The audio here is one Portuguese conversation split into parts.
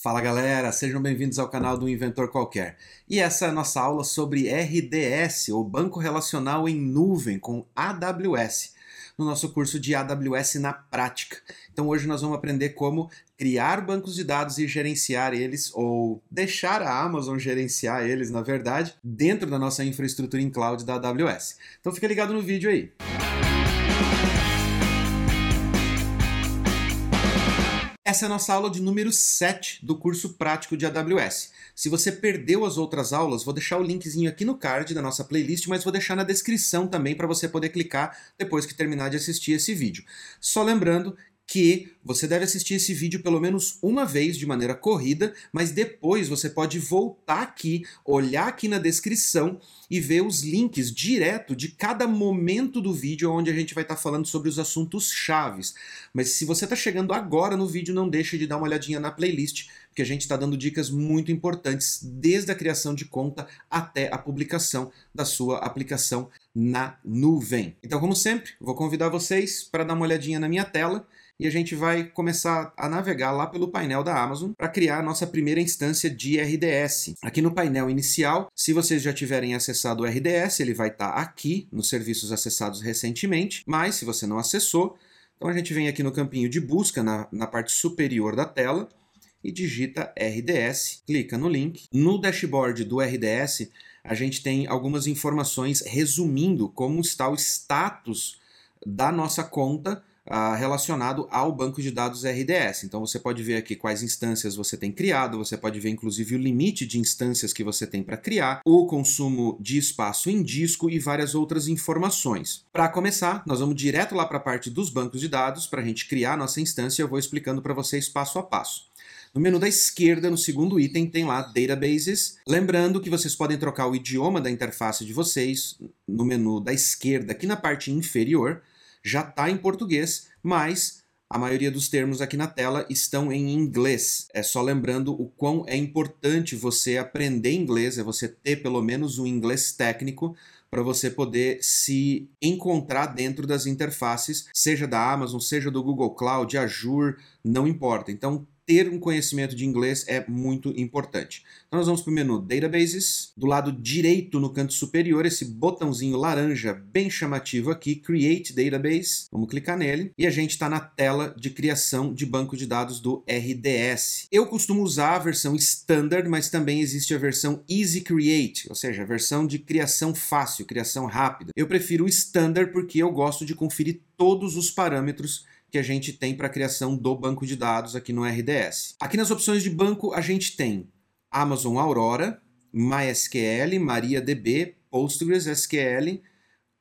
Fala galera, sejam bem-vindos ao canal do Inventor Qualquer. E essa é a nossa aula sobre RDS, ou Banco Relacional em Nuvem, com AWS, no nosso curso de AWS na prática. Então hoje nós vamos aprender como criar bancos de dados e gerenciar eles, ou deixar a Amazon gerenciar eles, na verdade, dentro da nossa infraestrutura em cloud da AWS. Então fica ligado no vídeo aí. Essa é a nossa aula de número 7 do curso prático de AWS. Se você perdeu as outras aulas, vou deixar o linkzinho aqui no card da nossa playlist, mas vou deixar na descrição também para você poder clicar depois que terminar de assistir esse vídeo. Só lembrando que você deve assistir esse vídeo pelo menos uma vez de maneira corrida, mas depois você pode voltar aqui, olhar aqui na descrição e ver os links direto de cada momento do vídeo onde a gente vai estar tá falando sobre os assuntos chaves. Mas se você está chegando agora no vídeo, não deixe de dar uma olhadinha na playlist, porque a gente está dando dicas muito importantes desde a criação de conta até a publicação da sua aplicação na nuvem. Então, como sempre, vou convidar vocês para dar uma olhadinha na minha tela e a gente vai começar a navegar lá pelo painel da Amazon para criar a nossa primeira instância de RDS. Aqui no painel inicial, se vocês já tiverem acessado o RDS, ele vai estar tá aqui nos serviços acessados recentemente, mas se você não acessou, então a gente vem aqui no campinho de busca na, na parte superior da tela e digita RDS, clica no link. No dashboard do RDS, a gente tem algumas informações resumindo como está o status da nossa conta uh, relacionado ao banco de dados RDS. Então você pode ver aqui quais instâncias você tem criado, você pode ver inclusive o limite de instâncias que você tem para criar, o consumo de espaço em disco e várias outras informações. Para começar, nós vamos direto lá para a parte dos bancos de dados para a gente criar a nossa instância. Eu vou explicando para vocês passo a passo. No menu da esquerda, no segundo item, tem lá Databases. Lembrando que vocês podem trocar o idioma da interface de vocês no menu da esquerda, aqui na parte inferior já está em português, mas a maioria dos termos aqui na tela estão em inglês. É só lembrando o quão é importante você aprender inglês, é você ter pelo menos um inglês técnico para você poder se encontrar dentro das interfaces, seja da Amazon, seja do Google Cloud, Azure, não importa. Então, ter um conhecimento de inglês é muito importante. Então nós vamos para o menu Databases, do lado direito no canto superior, esse botãozinho laranja bem chamativo aqui, Create Database, vamos clicar nele, e a gente está na tela de criação de banco de dados do RDS. Eu costumo usar a versão Standard, mas também existe a versão Easy Create, ou seja, a versão de criação fácil, criação rápida. Eu prefiro o Standard porque eu gosto de conferir todos os parâmetros que a gente tem para a criação do banco de dados aqui no RDS. Aqui nas opções de banco a gente tem Amazon Aurora, MySQL, MariaDB, PostgreSQL,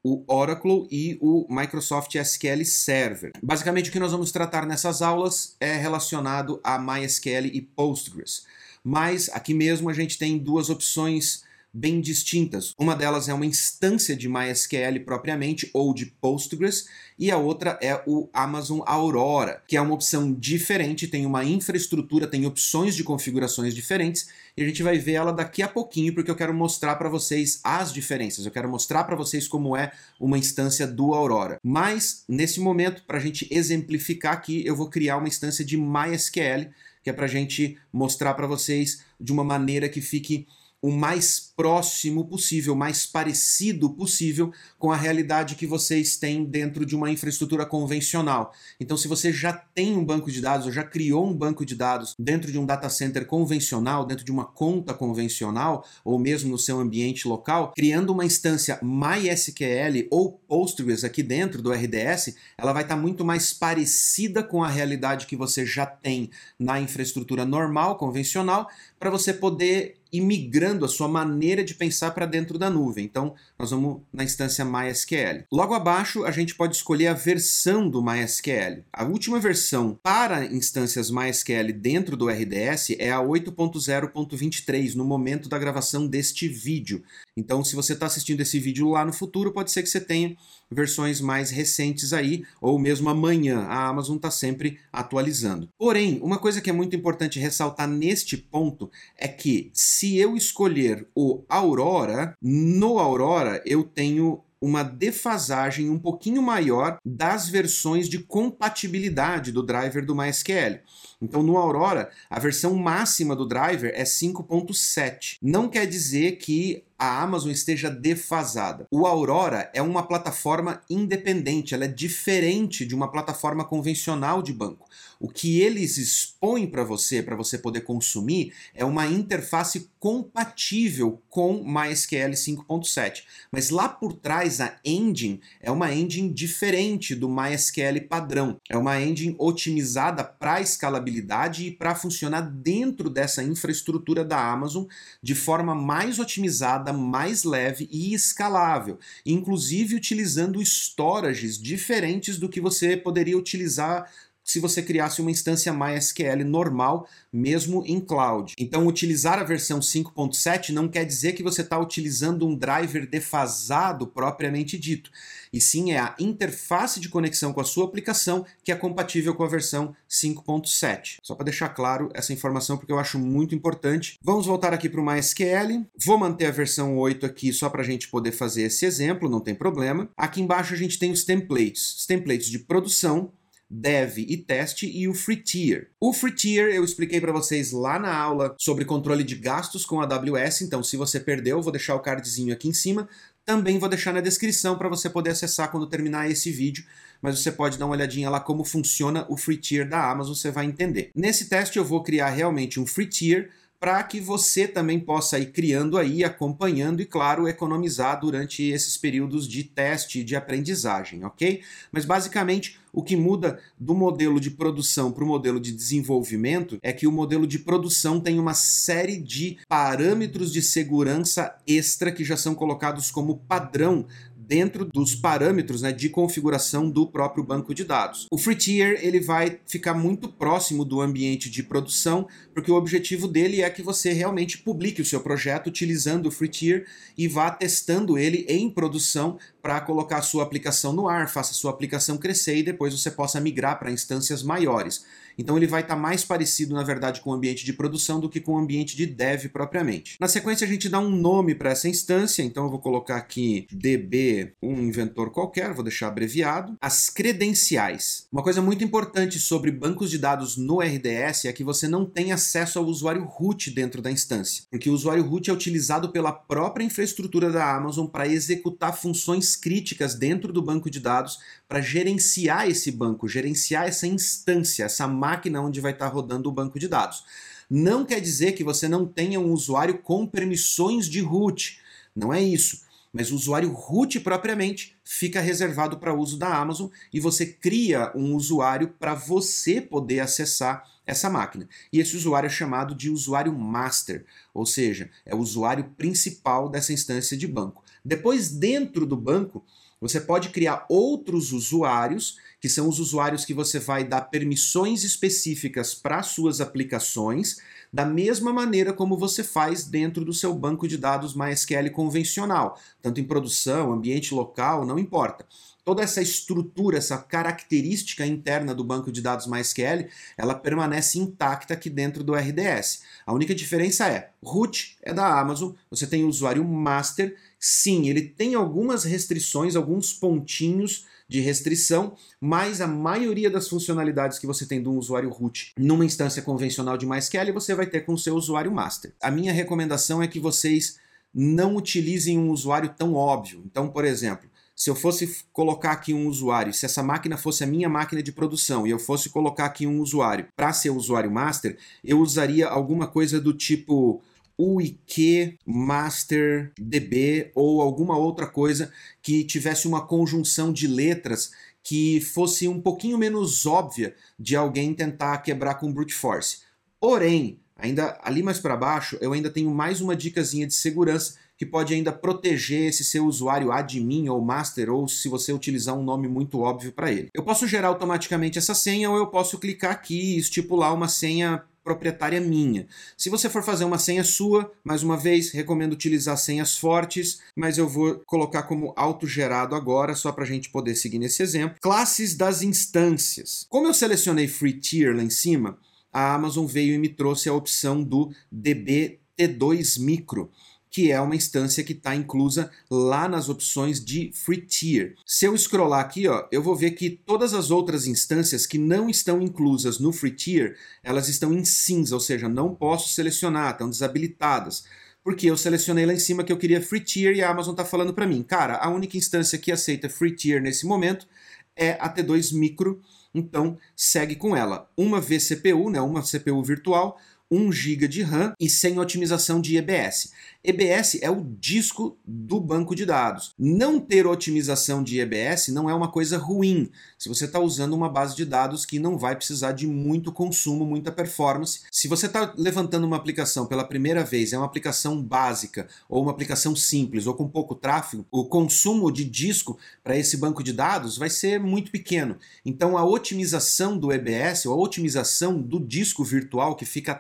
o Oracle e o Microsoft SQL Server. Basicamente o que nós vamos tratar nessas aulas é relacionado a MySQL e Postgres. Mas aqui mesmo a gente tem duas opções bem distintas. Uma delas é uma instância de MySQL propriamente ou de Postgres e a outra é o Amazon Aurora, que é uma opção diferente, tem uma infraestrutura, tem opções de configurações diferentes e a gente vai ver ela daqui a pouquinho porque eu quero mostrar para vocês as diferenças. Eu quero mostrar para vocês como é uma instância do Aurora. Mas nesse momento, para a gente exemplificar aqui, eu vou criar uma instância de MySQL que é para a gente mostrar para vocês de uma maneira que fique o mais próximo possível, mais parecido possível com a realidade que vocês têm dentro de uma infraestrutura convencional. Então, se você já tem um banco de dados ou já criou um banco de dados dentro de um data center convencional, dentro de uma conta convencional, ou mesmo no seu ambiente local, criando uma instância MySQL ou Postgres aqui dentro do RDS, ela vai estar muito mais parecida com a realidade que você já tem na infraestrutura normal, convencional, para você poder ir migrando a sua maneira de pensar para dentro da nuvem. Então, nós vamos na instância MySQL. Logo abaixo, a gente pode escolher a versão do MySQL. A última versão para instâncias MySQL dentro do RDS é a 8.0.23 no momento da gravação deste vídeo. Então, se você está assistindo esse vídeo lá no futuro, pode ser que você tenha versões mais recentes aí, ou mesmo amanhã. A Amazon está sempre atualizando. Porém, uma coisa que é muito importante ressaltar neste ponto é que se eu escolher o Aurora, no Aurora eu tenho uma defasagem um pouquinho maior das versões de compatibilidade do driver do MySQL. Então, no Aurora, a versão máxima do driver é 5.7. Não quer dizer que a Amazon esteja defasada. O Aurora é uma plataforma independente, ela é diferente de uma plataforma convencional de banco. O que eles expõem para você, para você poder consumir, é uma interface compatível com MySQL 5.7. Mas lá por trás, a engine é uma engine diferente do MySQL padrão. É uma engine otimizada para escalabilidade e para funcionar dentro dessa infraestrutura da Amazon de forma mais otimizada, mais leve e escalável, inclusive utilizando storages diferentes do que você poderia utilizar se você criasse uma instância MySQL normal, mesmo em cloud. Então, utilizar a versão 5.7 não quer dizer que você está utilizando um driver defasado propriamente dito, e sim é a interface de conexão com a sua aplicação que é compatível com a versão 5.7. Só para deixar claro essa informação porque eu acho muito importante. Vamos voltar aqui para o MySQL. Vou manter a versão 8 aqui só para a gente poder fazer esse exemplo, não tem problema. Aqui embaixo a gente tem os templates, os templates de produção, dev e teste e o free tier. O free tier eu expliquei para vocês lá na aula sobre controle de gastos com a AWS, então se você perdeu, vou deixar o cardzinho aqui em cima. Também vou deixar na descrição para você poder acessar quando terminar esse vídeo, mas você pode dar uma olhadinha lá como funciona o free tier da Amazon, você vai entender. Nesse teste eu vou criar realmente um free tier para que você também possa ir criando aí, acompanhando e, claro, economizar durante esses períodos de teste e de aprendizagem, ok? Mas basicamente o que muda do modelo de produção para o modelo de desenvolvimento é que o modelo de produção tem uma série de parâmetros de segurança extra que já são colocados como padrão dentro dos parâmetros né, de configuração do próprio banco de dados. O free tier ele vai ficar muito próximo do ambiente de produção, porque o objetivo dele é que você realmente publique o seu projeto utilizando o free tier e vá testando ele em produção para colocar a sua aplicação no ar, faça a sua aplicação crescer e depois você possa migrar para instâncias maiores. Então ele vai estar tá mais parecido, na verdade, com o ambiente de produção do que com o ambiente de dev propriamente. Na sequência, a gente dá um nome para essa instância, então eu vou colocar aqui db, um inventor qualquer, vou deixar abreviado. As credenciais. Uma coisa muito importante sobre bancos de dados no RDS é que você não tem acesso ao usuário root dentro da instância, porque o usuário root é utilizado pela própria infraestrutura da Amazon para executar funções críticas dentro do banco de dados para gerenciar esse banco, gerenciar essa instância, essa máquina onde vai estar rodando o banco de dados. Não quer dizer que você não tenha um usuário com permissões de root. Não é isso. Mas o usuário root propriamente fica reservado para uso da Amazon e você cria um usuário para você poder acessar essa máquina. E esse usuário é chamado de usuário master, ou seja, é o usuário principal dessa instância de banco. Depois, dentro do banco, você pode criar outros usuários, que são os usuários que você vai dar permissões específicas para suas aplicações, da mesma maneira como você faz dentro do seu banco de dados MySQL convencional, tanto em produção, ambiente local, não importa. Toda essa estrutura, essa característica interna do banco de dados MySQL, ela permanece intacta aqui dentro do RDS. A única diferença é, root é da Amazon, você tem o usuário master, sim, ele tem algumas restrições, alguns pontinhos de restrição, mas a maioria das funcionalidades que você tem de um usuário root numa instância convencional de MySQL você vai ter com o seu usuário master. A minha recomendação é que vocês não utilizem um usuário tão óbvio. Então, por exemplo, se eu fosse colocar aqui um usuário, se essa máquina fosse a minha máquina de produção e eu fosse colocar aqui um usuário para ser usuário master, eu usaria alguma coisa do tipo UIQ, Master, DB ou alguma outra coisa que tivesse uma conjunção de letras que fosse um pouquinho menos óbvia de alguém tentar quebrar com brute force. Porém, ainda ali mais para baixo, eu ainda tenho mais uma dicasinha de segurança que pode ainda proteger esse seu usuário admin ou master, ou se você utilizar um nome muito óbvio para ele. Eu posso gerar automaticamente essa senha ou eu posso clicar aqui e estipular uma senha proprietária minha. Se você for fazer uma senha sua, mais uma vez, recomendo utilizar senhas fortes, mas eu vou colocar como autogerado agora, só para a gente poder seguir nesse exemplo. Classes das instâncias. Como eu selecionei Free Tier lá em cima, a Amazon veio e me trouxe a opção do DB T2 Micro que é uma instância que está inclusa lá nas opções de Free Tier. Se eu scrollar aqui, ó, eu vou ver que todas as outras instâncias que não estão inclusas no Free Tier, elas estão em cinza, ou seja, não posso selecionar, estão desabilitadas porque eu selecionei lá em cima que eu queria free tier e a Amazon está falando para mim, cara, a única instância que aceita free tier nesse momento é a T2 Micro, então segue com ela. Uma vCPU, né, uma CPU virtual, 1 GB de RAM e sem otimização de EBS. EBS é o disco do banco de dados. Não ter otimização de EBS não é uma coisa ruim se você está usando uma base de dados que não vai precisar de muito consumo, muita performance. Se você está levantando uma aplicação pela primeira vez, é uma aplicação básica ou uma aplicação simples ou com pouco tráfego, o consumo de disco para esse banco de dados vai ser muito pequeno. Então a otimização do EBS ou a otimização do disco virtual que fica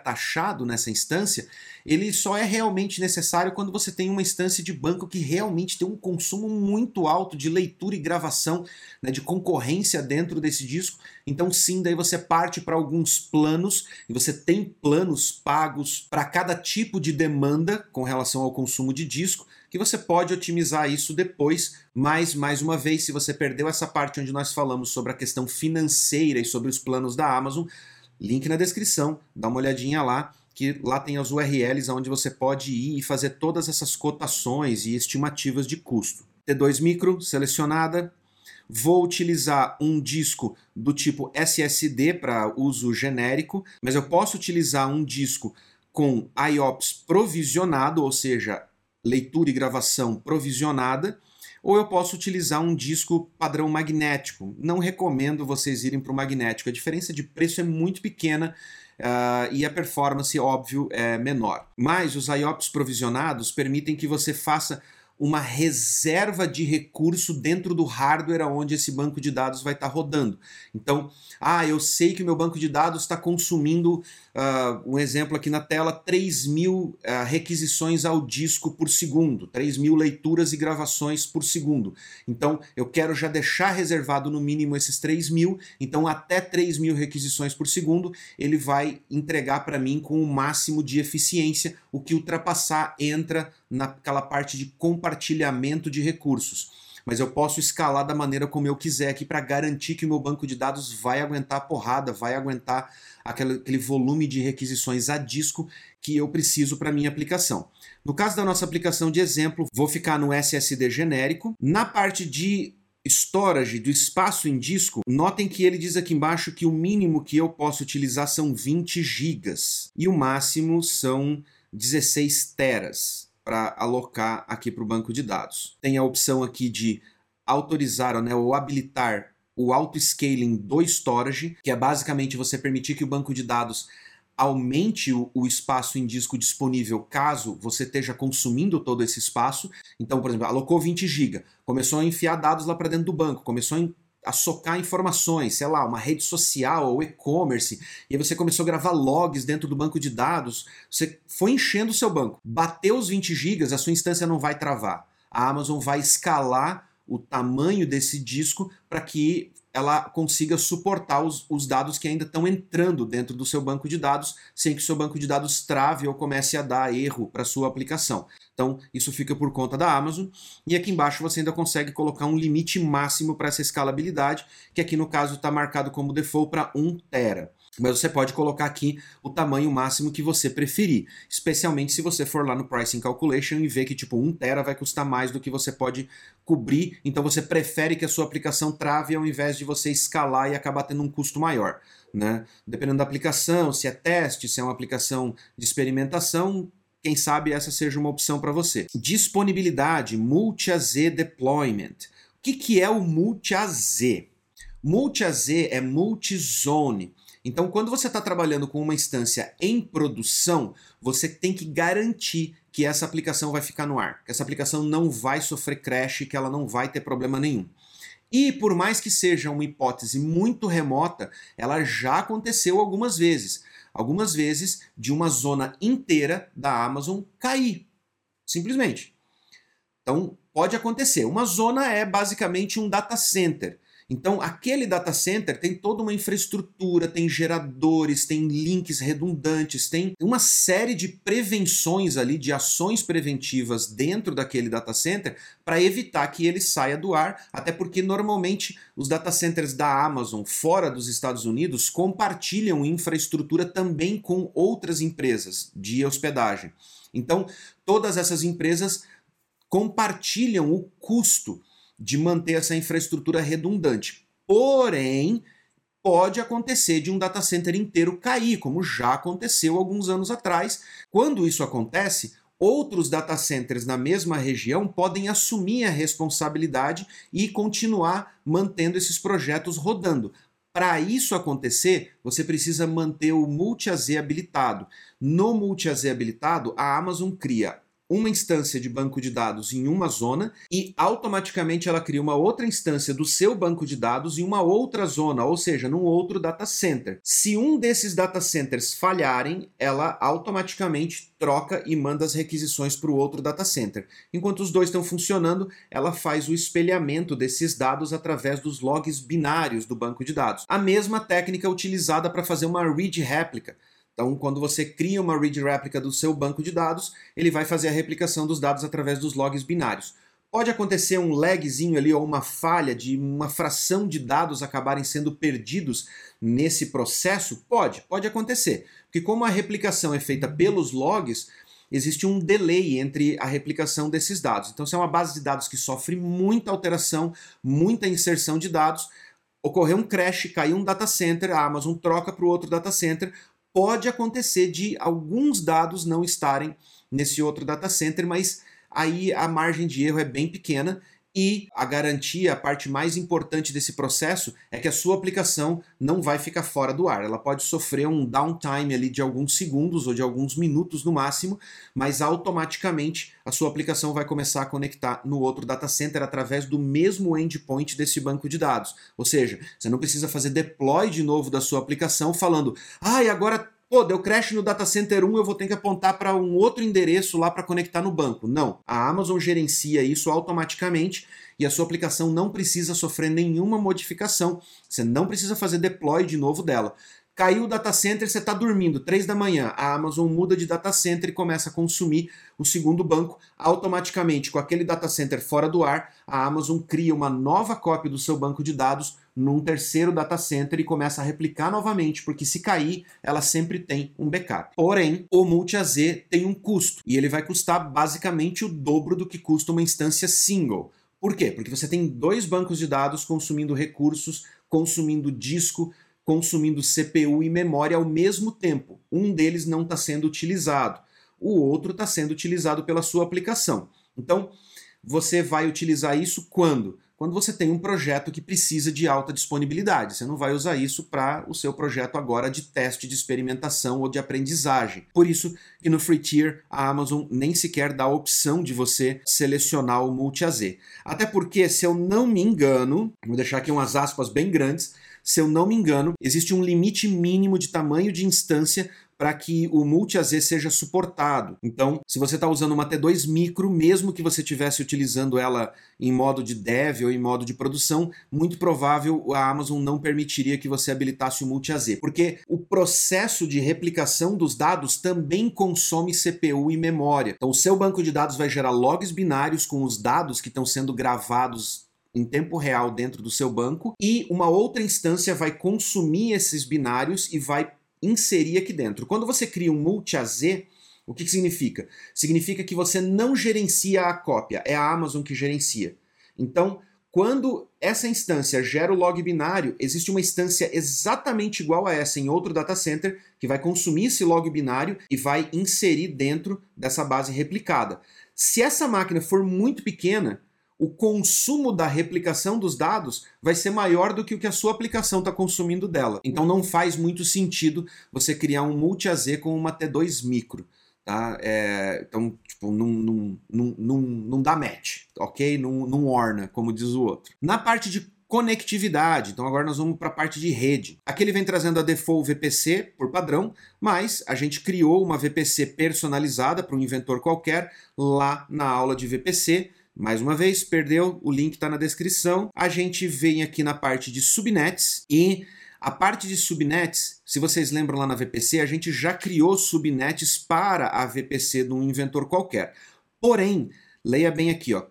nessa instância, ele só é realmente necessário quando você tem uma instância de banco que realmente tem um consumo muito alto de leitura e gravação, né, de concorrência dentro desse disco. Então sim, daí você parte para alguns planos e você tem planos pagos para cada tipo de demanda com relação ao consumo de disco que você pode otimizar isso depois, mas mais uma vez, se você perdeu essa parte onde nós falamos sobre a questão financeira e sobre os planos da Amazon, link na descrição, dá uma olhadinha lá que lá tem as URLs onde você pode ir e fazer todas essas cotações e estimativas de custo. T2 micro selecionada. Vou utilizar um disco do tipo SSD para uso genérico, mas eu posso utilizar um disco com IOPS provisionado, ou seja, leitura e gravação provisionada, ou eu posso utilizar um disco padrão magnético. Não recomendo vocês irem para o magnético, a diferença de preço é muito pequena uh, e a performance, óbvio, é menor. Mas os IOPS provisionados permitem que você faça uma reserva de recurso dentro do hardware onde esse banco de dados vai estar rodando. Então, ah, eu sei que o meu banco de dados está consumindo, uh, um exemplo aqui na tela, 3 mil uh, requisições ao disco por segundo, 3 mil leituras e gravações por segundo. Então, eu quero já deixar reservado no mínimo esses 3 mil, então até 3 mil requisições por segundo, ele vai entregar para mim com o máximo de eficiência, o que ultrapassar entra naquela parte de compartilhamento de recursos. Mas eu posso escalar da maneira como eu quiser aqui para garantir que o meu banco de dados vai aguentar a porrada, vai aguentar aquele, aquele volume de requisições a disco que eu preciso para minha aplicação. No caso da nossa aplicação de exemplo, vou ficar no SSD genérico. Na parte de storage, do espaço em disco, notem que ele diz aqui embaixo que o mínimo que eu posso utilizar são 20 GB e o máximo são 16 teras para alocar aqui para o banco de dados. Tem a opção aqui de autorizar né, ou habilitar o auto-scaling do storage, que é basicamente você permitir que o banco de dados aumente o, espaço em disco disponível caso você esteja consumindo todo esse espaço. Então, por exemplo, alocou 20 GB, começou a enfiar dados lá para dentro do banco, começou a a socar informações, sei lá, uma rede social ou e-commerce, e aí você começou a gravar logs dentro do banco de dados, você foi enchendo o seu banco. Bateu os 20 gigas, a sua instância não vai travar. A Amazon vai escalar o tamanho desse disco para que ela consiga suportar os, os, dados que ainda estão entrando dentro do seu banco de dados, sem que o seu banco de dados trave ou comece a dar erro para sua aplicação. Então, isso fica por conta da Amazon. E aqui embaixo você ainda consegue colocar um limite máximo para essa escalabilidade, que aqui no caso está marcado como default para 1 tera. Mas você pode colocar aqui o tamanho máximo que você preferir, especialmente se você for lá no Pricing Calculation e ver que tipo 1 tera vai custar mais do que você pode cobrir, então você prefere que a sua aplicação trave ao invés de você escalar e acabar tendo um custo maior. Né? Dependendo da aplicação, se é teste, se é uma aplicação de experimentação, quem sabe essa seja uma opção para você. Disponibilidade, multi-AZ deployment. O que, que é o multi-AZ? Multi-AZ é multi-zone. Então, quando você está trabalhando com uma instância em produção, você tem que garantir que essa aplicação vai ficar no ar, que essa aplicação não vai sofrer crash, que ela não vai ter problema nenhum. E por mais que seja uma hipótese muito remota, ela já aconteceu algumas vezes algumas vezes de uma zona inteira da Amazon cair. Simplesmente. Então, pode acontecer. Uma zona é basicamente um data center. Então, aquele data center tem toda uma infraestrutura, tem geradores, tem links redundantes, tem uma série de prevenções ali, de ações preventivas dentro daquele data center para evitar que ele saia do ar, até porque normalmente os data centers da Amazon fora dos Estados Unidos compartilham infraestrutura também com outras empresas de hospedagem. Então, todas essas empresas compartilham o custo de manter essa infraestrutura redundante. Porém, pode acontecer de um data center inteiro cair, como já aconteceu alguns anos atrás. Quando isso acontece, outros data centers na mesma região podem assumir a responsabilidade e continuar mantendo esses projetos rodando. Para isso acontecer, você precisa manter o multi-AZ habilitado. No multi-AZ habilitado, a Amazon cria uma instância de banco de dados em uma zona e automaticamente ela cria uma outra instância do seu banco de dados em uma outra zona, ou seja, num outro data center. Se um desses data centers falharem, ela automaticamente troca e manda as requisições para o outro data center. Enquanto os dois estão funcionando, ela faz o espelhamento desses dados através dos logs binários do banco de dados. A mesma técnica utilizada para fazer uma read réplica. Então, quando você cria uma read réplica do seu banco de dados, ele vai fazer a replicação dos dados através dos logs binários. Pode acontecer um lagzinho ali ou uma falha de uma fração de dados acabarem sendo perdidos nesse processo? Pode, pode acontecer. Porque como a replicação é feita pelos logs, existe um delay entre a replicação desses dados. Então, se é uma base de dados que sofre muita alteração, muita inserção de dados, ocorreu um crash, caiu um data center, a Amazon troca para o outro data center, pode acontecer de alguns dados não estarem nesse outro data center, mas aí a margem de erro é bem pequena e a garantia, a parte mais importante desse processo é que a sua aplicação não vai ficar fora do ar. Ela pode sofrer um downtime ali de alguns segundos ou de alguns minutos no máximo, mas automaticamente a sua aplicação vai começar a conectar no outro data center através do mesmo endpoint desse banco de dados. Ou seja, você não precisa fazer deploy de novo da sua aplicação falando: "Ah, e agora Pô, deu crash no data center 1, eu vou ter que apontar para um outro endereço lá para conectar no banco. Não, a Amazon gerencia isso automaticamente e a sua aplicação não precisa sofrer nenhuma modificação. Você não precisa fazer deploy de novo dela. Caiu o data center, você está dormindo, 3 da manhã, a Amazon muda de data center e começa a consumir o segundo banco. Automaticamente, com aquele data center fora do ar, a Amazon cria uma nova cópia do seu banco de dados num terceiro data center e começa a replicar novamente, porque se cair, ela sempre tem um backup. Porém, o multi-AZ tem um custo, e ele vai custar basicamente o dobro do que custa uma instância single. Por quê? Porque você tem dois bancos de dados consumindo recursos, consumindo disco, consumindo CPU e memória ao mesmo tempo. Um deles não está sendo utilizado, o outro está sendo utilizado pela sua aplicação. Então, você vai utilizar isso quando? Quando você tem um projeto que precisa de alta disponibilidade. Você não vai usar isso para o seu projeto agora de teste de experimentação ou de aprendizagem. Por isso que no Free Tier a Amazon nem sequer dá a opção de você selecionar o Multi-AZ. Até porque, se eu não me engano, vou deixar aqui umas aspas bem grandes, se eu não me engano, existe um limite mínimo de tamanho de instância para que o multi-AZ seja suportado. Então, se você está usando uma T2 micro, mesmo que você estivesse utilizando ela em modo de dev ou em modo de produção, muito provável a Amazon não permitiria que você habilitasse o multi-AZ, porque o processo de replicação dos dados também consome CPU e memória. Então, o seu banco de dados vai gerar logs binários com os dados que estão sendo gravados em tempo real dentro do seu banco e uma outra instância vai consumir esses binários e vai inserir aqui dentro. Quando você cria um multi-AZ, o que, que significa? Significa que você não gerencia a cópia, é a Amazon que gerencia. Então, quando essa instância gera o log binário, existe uma instância exatamente igual a essa em outro data center que vai consumir esse log binário e vai inserir dentro dessa base replicada. Se essa máquina for muito pequena, o consumo da replicação dos dados vai ser maior do que o que a sua aplicação está consumindo dela. Então não faz muito sentido você criar um multi-AZ com uma T2 micro. Tá? É, então, tipo, não, não, não, não, não dá match, ok? Não, não orna, como diz o outro. Na parte de conectividade. Então agora nós vamos para a parte de rede. Aqui ele vem trazendo a default VPC por padrão, mas a gente criou uma VPC personalizada para um inventor qualquer lá na aula de VPC Mais uma vez, perdeu, o link está na descrição. A gente vem aqui na parte de subnets e a parte de subnets, se vocês lembram lá na VPC, a gente já criou subnets para a VPC de um inventor qualquer. Porém, leia bem aqui, ó,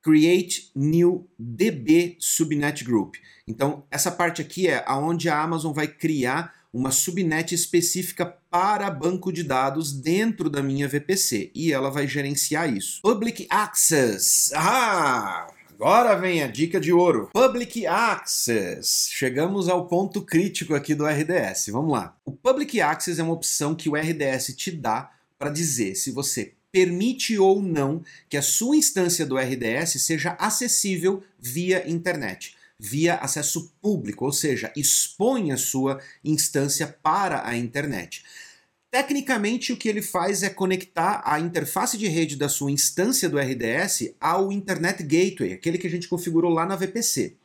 Create New DB Subnet Group. Então, essa parte aqui é aonde a Amazon vai criar uma subnet específica para banco de dados dentro da minha VPC e ela vai gerenciar isso. Public Access. Ah! Agora vem a dica de ouro. Public Access. Chegamos ao ponto crítico aqui do RDS. Vamos lá. O Public Access é uma opção que o RDS te dá para dizer se você permite ou não que a sua instância do RDS seja acessível via internet, via acesso público, ou seja, expõe a sua instância para a internet. Tecnicamente, o que ele faz é conectar a interface de rede da sua instância do RDS ao Internet Gateway, aquele que a gente configurou lá na VPC.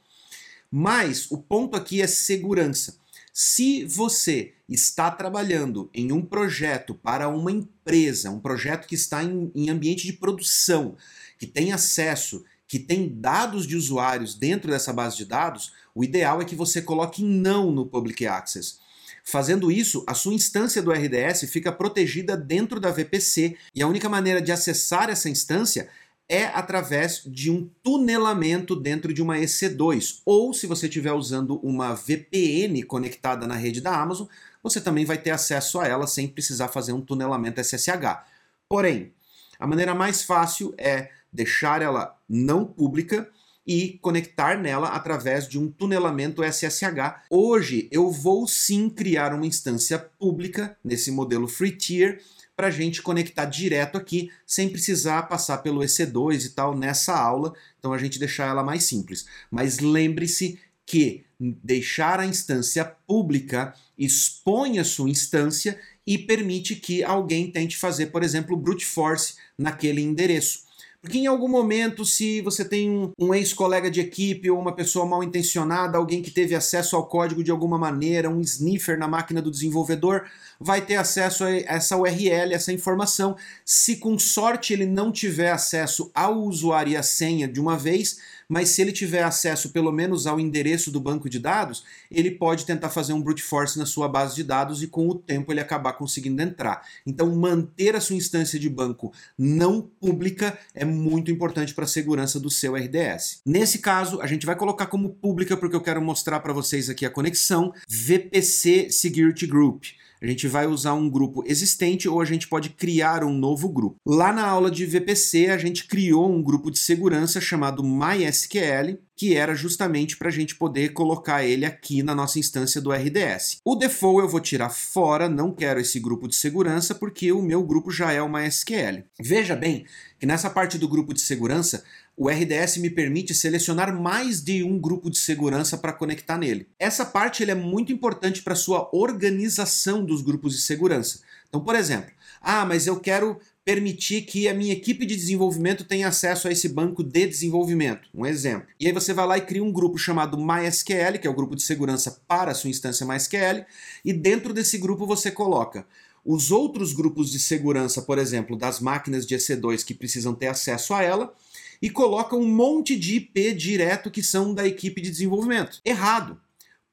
Mas o ponto aqui é segurança. Se você está trabalhando em um projeto para uma empresa, um projeto que está em, em ambiente de produção, que tem acesso, que tem dados de usuários dentro dessa base de dados, o ideal é que você coloque não no Public Access. Fazendo isso, a sua instância do RDS fica protegida dentro da VPC e a única maneira de acessar essa instância é através de um tunelamento dentro de uma EC2. Ou se você estiver usando uma VPN conectada na rede da Amazon, você também vai ter acesso a ela sem precisar fazer um tunelamento SSH. Porém, a maneira mais fácil é deixar ela não pública e conectar nela através de um tunelamento SSH. Hoje eu vou sim criar uma instância pública nesse modelo free tier para a gente conectar direto aqui, sem precisar passar pelo EC2 e tal nessa aula, então a gente deixar ela mais simples. Mas lembre-se que deixar a instância pública expõe a sua instância e permite que alguém tente fazer, por exemplo, brute force naquele endereço. Porque em algum momento, se você tem um, ex-colega de equipe ou uma pessoa mal intencionada, alguém que teve acesso ao código de alguma maneira, um sniffer na máquina do desenvolvedor, vai ter acesso a essa URL, essa informação. Se com sorte ele não tiver acesso ao usuário e a senha de uma vez, mas se ele tiver acesso pelo menos ao endereço do banco de dados, ele pode tentar fazer um brute force na sua base de dados e com o tempo ele acabar conseguindo entrar. Então manter a sua instância de banco não pública é muito importante para a segurança do seu RDS. Nesse caso, a gente vai colocar como pública porque eu quero mostrar para vocês aqui a conexão VPC Security Group a gente vai usar um grupo existente ou a gente pode criar um novo grupo. Lá na aula de VPC, a gente criou um grupo de segurança chamado MySQL, que era justamente para a gente poder colocar ele aqui na nossa instância do RDS. O default eu vou tirar fora, não quero esse grupo de segurança porque o meu grupo já é o MySQL. Veja bem que nessa parte do grupo de segurança o RDS me permite selecionar mais de um grupo de segurança para conectar nele. Essa parte ele é muito importante para sua organização dos grupos de segurança. Então, por exemplo, ah, mas eu quero permitir que a minha equipe de desenvolvimento tenha acesso a esse banco de desenvolvimento. Um exemplo. E aí você vai lá e cria um grupo chamado MySQL, que é o grupo de segurança para a sua instância MySQL, e dentro desse grupo você coloca os outros grupos de segurança, por exemplo, das máquinas de EC2 que precisam ter acesso a ela, e coloca um monte de IP direto que são da equipe de desenvolvimento. Errado.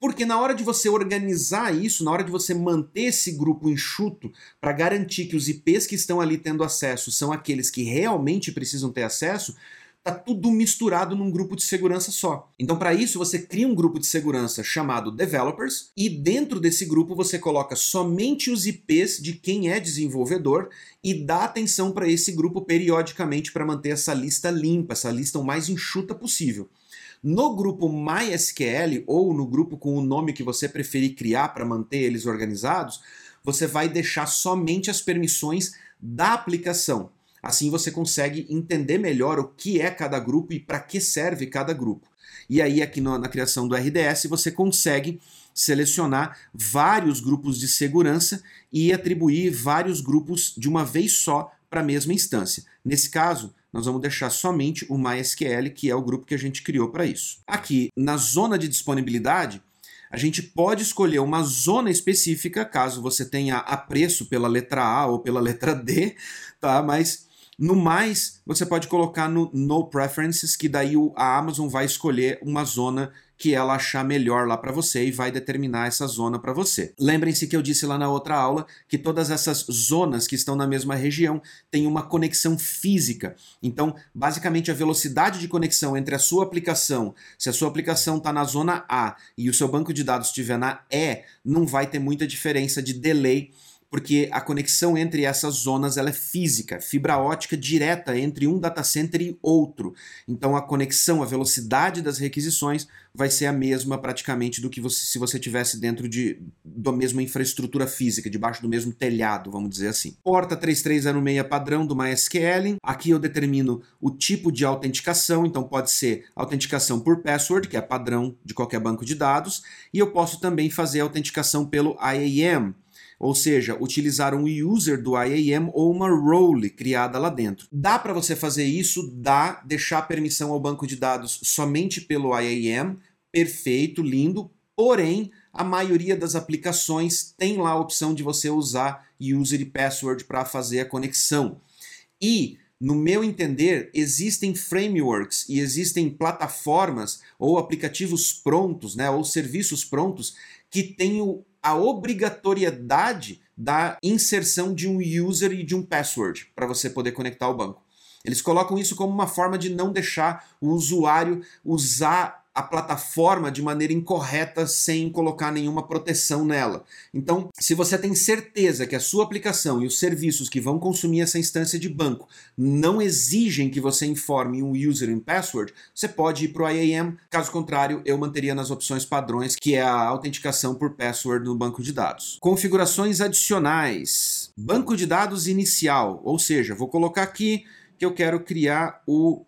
Porque na hora de você organizar isso, na hora de você manter esse grupo enxuto para garantir que os IPs que estão ali tendo acesso são aqueles que realmente precisam ter acesso, tá tudo misturado num grupo de segurança só. Então, para isso, você cria um grupo de segurança chamado Developers, e dentro desse grupo você coloca somente os IPs de quem é desenvolvedor e dá atenção para esse grupo periodicamente para manter essa lista limpa, essa lista o mais enxuta possível. No grupo MySQL ou no grupo com o nome que você preferir criar para manter eles organizados, você vai deixar somente as permissões da aplicação. Assim você consegue entender melhor o que é cada grupo e para que serve cada grupo. E aí, aqui no, na criação do RDS, você consegue selecionar vários grupos de segurança e atribuir vários grupos de uma vez só para a mesma instância. Nesse caso, nós vamos deixar somente o MySQL, que é o grupo que a gente criou para isso. Aqui, na zona de disponibilidade, a gente pode escolher uma zona específica, caso você tenha apreço pela letra A ou pela letra D, tá? Mas No mais, você pode colocar no No Preferences, que daí a Amazon vai escolher uma zona que ela achar melhor lá para você e vai determinar essa zona para você. Lembrem-se que eu disse lá na outra aula que todas essas zonas que estão na mesma região têm uma conexão física. Então, basicamente, a velocidade de conexão entre a sua aplicação, se a sua aplicação está na zona A e o seu banco de dados estiver na E, não vai ter muita diferença de delay porque a conexão entre essas zonas ela é física, fibra ótica direta entre um data center e outro. Então a conexão, a velocidade das requisições vai ser a mesma praticamente do que você, se você tivesse dentro de da mesma infraestrutura física, debaixo do mesmo telhado, vamos dizer assim. Porta 3306 padrão do MySQL. Aqui eu determino o tipo de autenticação, então pode ser autenticação por password, que é padrão de qualquer banco de dados, e eu posso também fazer autenticação pelo IAM, ou seja, utilizar um user do IAM ou uma role criada lá dentro. Dá para você fazer isso? Dá, deixar permissão ao banco de dados somente pelo IAM, perfeito, lindo, porém a maioria das aplicações tem lá a opção de você usar user e password para fazer a conexão. E no meu entender, existem frameworks e existem plataformas ou aplicativos prontos, né, ou serviços prontos que têm o a obrigatoriedade da inserção de um user e de um password para você poder conectar ao banco. Eles colocam isso como uma forma de não deixar o usuário usar a plataforma de maneira incorreta sem colocar nenhuma proteção nela. Então, se você tem certeza que a sua aplicação e os serviços que vão consumir essa instância de banco não exigem que você informe um user e password, você pode ir para o IAM. Caso contrário, eu manteria nas opções padrões, que é a autenticação por password no banco de dados. Configurações adicionais. Banco de dados inicial, ou seja, vou colocar aqui que eu quero criar o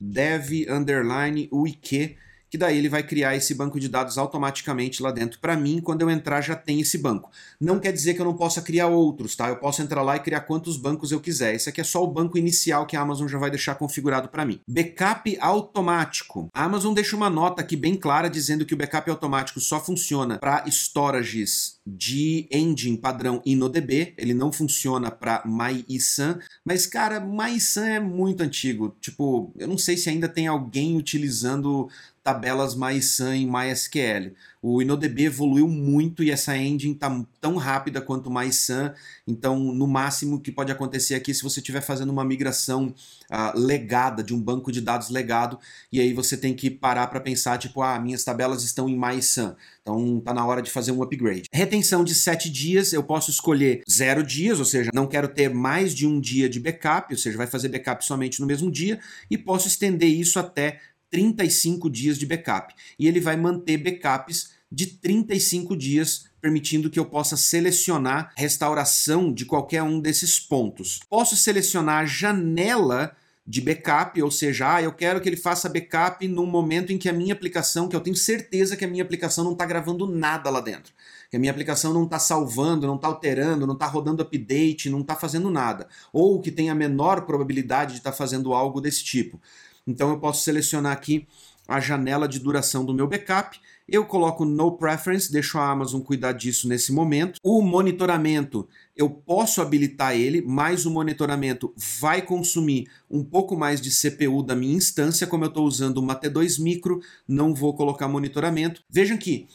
dev underline wiki que daí ele vai criar esse banco de dados automaticamente lá dentro para mim, quando eu entrar já tem esse banco. Não quer dizer que eu não possa criar outros, tá? Eu posso entrar lá e criar quantos bancos eu quiser. Esse aqui é só o banco inicial que a Amazon já vai deixar configurado para mim. Backup automático. A Amazon deixa uma nota aqui bem clara dizendo que o backup automático só funciona para storages de engine padrão InnoDB, ele não funciona para MyISAN, mas cara, MyISAN é muito antigo. Tipo, eu não sei se ainda tem alguém utilizando tabelas MySAN em MySQL. O InnoDB evoluiu muito e essa engine está tão rápida quanto o MySAN, então no máximo que pode acontecer aqui se você estiver fazendo uma migração uh, legada, de um banco de dados legado, e aí você tem que parar para pensar, tipo, ah, minhas tabelas estão em MySAN, então tá na hora de fazer um upgrade. Retenção de 7 dias, eu posso escolher 0 dias, ou seja, não quero ter mais de um dia de backup, ou seja, vai fazer backup somente no mesmo dia, e posso estender isso até 35 dias de backup. E ele vai manter backups de 35 dias, permitindo que eu possa selecionar restauração de qualquer um desses pontos. Posso selecionar a janela de backup, ou seja, ah, eu quero que ele faça backup no momento em que a minha aplicação, que eu tenho certeza que a minha aplicação não está gravando nada lá dentro, que a minha aplicação não está salvando, não está alterando, não está rodando update, não está fazendo nada, ou que tem a menor probabilidade de estar tá fazendo algo desse tipo. Então eu posso selecionar aqui a janela de duração do meu backup. Eu coloco No Preference, deixo a Amazon cuidar disso nesse momento. O monitoramento, eu posso habilitar ele, mas o monitoramento vai consumir um pouco mais de CPU da minha instância, como eu estou usando uma T2 Micro, não vou colocar monitoramento. Vejam que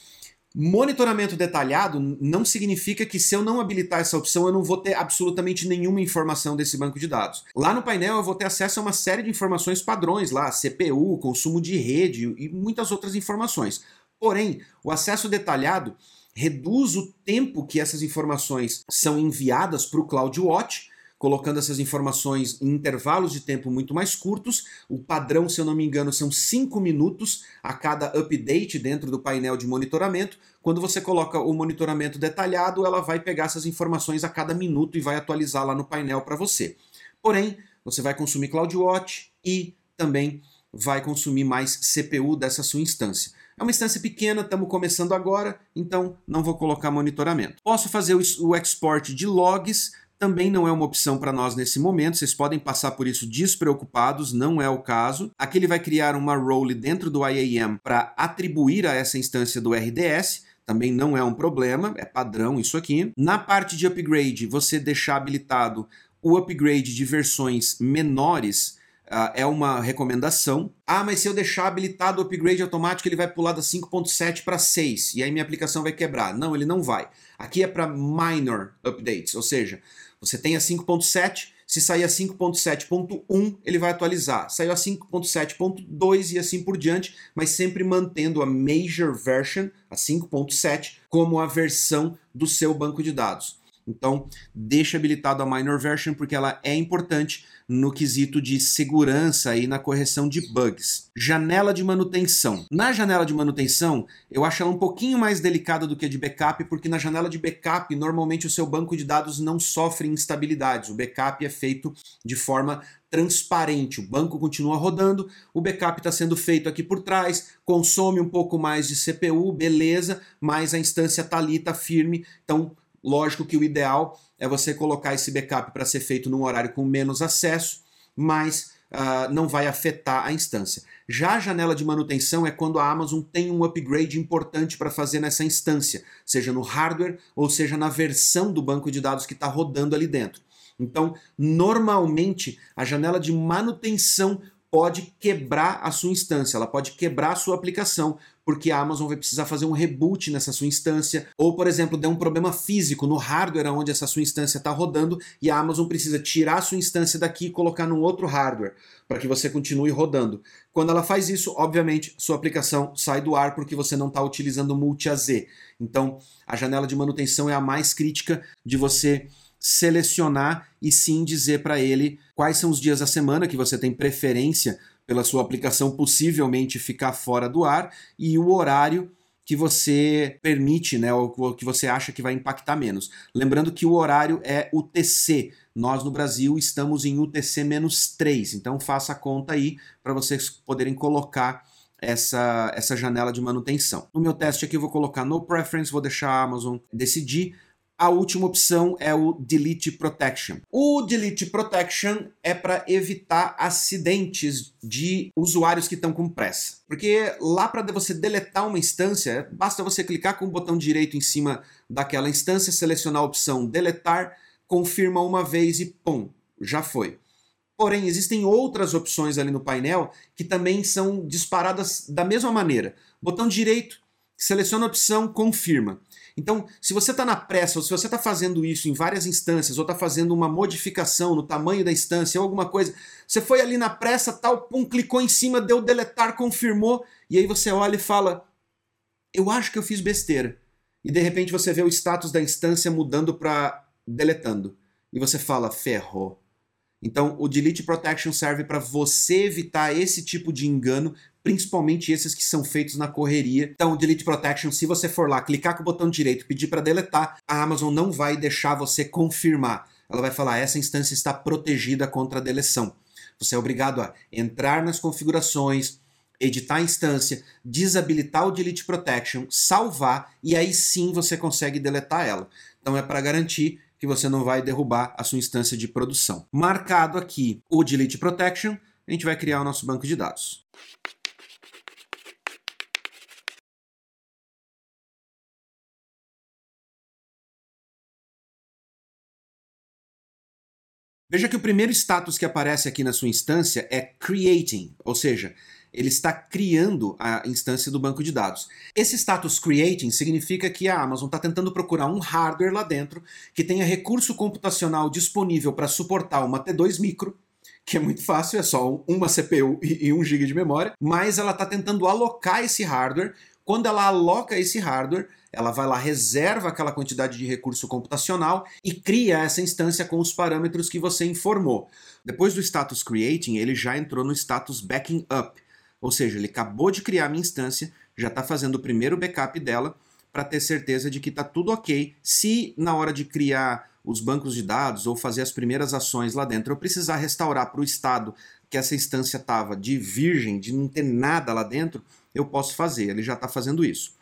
Monitoramento detalhado não significa que se eu não habilitar essa opção eu não vou ter absolutamente nenhuma informação desse banco de dados. Lá no painel eu vou ter acesso a uma série de informações padrões lá, CPU, consumo de rede e muitas outras informações. Porém, o acesso detalhado reduz o tempo que essas informações são enviadas para o CloudWatch colocando essas informações em intervalos de tempo muito mais curtos. O padrão, se eu não me engano, são 5 minutos a cada update dentro do painel de monitoramento. Quando você coloca o monitoramento detalhado, ela vai pegar essas informações a cada minuto e vai atualizar lá no painel para você. Porém, você vai consumir CloudWatch e também vai consumir mais CPU dessa sua instância. É uma instância pequena, estamos começando agora, então não vou colocar monitoramento. Posso fazer o export de logs também não é uma opção para nós nesse momento, vocês podem passar por isso despreocupados, não é o caso. Aqui ele vai criar uma role dentro do IAM para atribuir a essa instância do RDS, também não é um problema, é padrão isso aqui. Na parte de upgrade, você deixar habilitado o upgrade de versões menores Uh, é uma recomendação. Ah, mas se eu deixar habilitado o upgrade automático, ele vai pular da 5.7 para 6 e aí minha aplicação vai quebrar. Não, ele não vai. Aqui é para minor updates, ou seja, você tem a 5.7, se sair a 5.7.1, ele vai atualizar. Saiu a 5.7.2 e assim por diante, mas sempre mantendo a major version, a 5.7, como a versão do seu banco de dados. Então, deixa habilitado a minor version porque ela é importante no quesito de segurança e na correção de bugs. Janela de manutenção. Na janela de manutenção, eu acho ela um pouquinho mais delicada do que a de backup, porque na janela de backup, normalmente o seu banco de dados não sofre instabilidades. O backup é feito de forma transparente. O banco continua rodando, o backup está sendo feito aqui por trás, consome um pouco mais de CPU, beleza, mas a instância está ali, está firme. Então, Lógico que o ideal é você colocar esse backup para ser feito num horário com menos acesso, mas uh, não vai afetar a instância. Já a janela de manutenção é quando a Amazon tem um upgrade importante para fazer nessa instância, seja no hardware ou seja na versão do banco de dados que está rodando ali dentro. Então, normalmente, a janela de manutenção pode quebrar a sua instância, ela pode quebrar a sua aplicação, porque a Amazon vai precisar fazer um reboot nessa sua instância, ou, por exemplo, der um problema físico no hardware onde essa sua instância está rodando e a Amazon precisa tirar a sua instância daqui e colocar num outro hardware para que você continue rodando. Quando ela faz isso, obviamente, sua aplicação sai do ar porque você não está utilizando multi-AZ. Então, a janela de manutenção é a mais crítica de você selecionar e sim dizer para ele quais são os dias da semana que você tem preferência pela sua aplicação possivelmente ficar fora do ar e o horário que você permite, né, ou que você acha que vai impactar menos. Lembrando que o horário é UTC. Nós no Brasil estamos em UTC-3, então faça a conta aí para vocês poderem colocar essa, essa janela de manutenção. No meu teste aqui eu vou colocar no preference, vou deixar a Amazon decidir a última opção é o Delete Protection. O Delete Protection é para evitar acidentes de usuários que estão com pressa. Porque lá para você deletar uma instância, basta você clicar com o botão direito em cima daquela instância, selecionar a opção deletar, confirma uma vez e pum, já foi. Porém, existem outras opções ali no painel que também são disparadas da mesma maneira. Botão direito, seleciona a opção, confirma. Então, se você está na pressa, ou se você está fazendo isso em várias instâncias, ou está fazendo uma modificação no tamanho da instância, ou alguma coisa, você foi ali na pressa, tal, pum, clicou em cima, deu deletar, confirmou, e aí você olha e fala: Eu acho que eu fiz besteira. E de repente você vê o status da instância mudando para deletando. E você fala: Ferrou. Então, o Delete Protection serve para você evitar esse tipo de engano, principalmente esses que são feitos na correria. Então, o Delete Protection, se você for lá, clicar com o botão direito, pedir para deletar, a Amazon não vai deixar você confirmar. Ela vai falar: essa instância está protegida contra a deleção. Você é obrigado a entrar nas configurações, editar a instância, desabilitar o Delete Protection, salvar e aí sim você consegue deletar ela. Então é para garantir que você não vai derrubar a sua instância de produção. Marcado aqui o Delete Protection, a gente vai criar o nosso banco de dados. Veja que o primeiro status que aparece aqui na sua instância é creating, ou seja, ele está criando a instância do banco de dados. Esse status creating significa que a Amazon está tentando procurar um hardware lá dentro que tenha recurso computacional disponível para suportar uma T2 micro, que é muito fácil, é só uma CPU e 1 GB de memória, mas ela está tentando alocar esse hardware. Quando ela aloca esse hardware, ela vai lá, reserva aquela quantidade de recurso computacional e cria essa instância com os parâmetros que você informou. Depois do status creating, ele já entrou no status backing up. Ou seja, ele acabou de criar a minha instância, já está fazendo o primeiro backup dela para ter certeza de que está tudo ok. Se na hora de criar os bancos de dados ou fazer as primeiras ações lá dentro eu precisar restaurar para o estado que essa instância estava de virgem, de não ter nada lá dentro, eu posso fazer. Ele já está fazendo isso.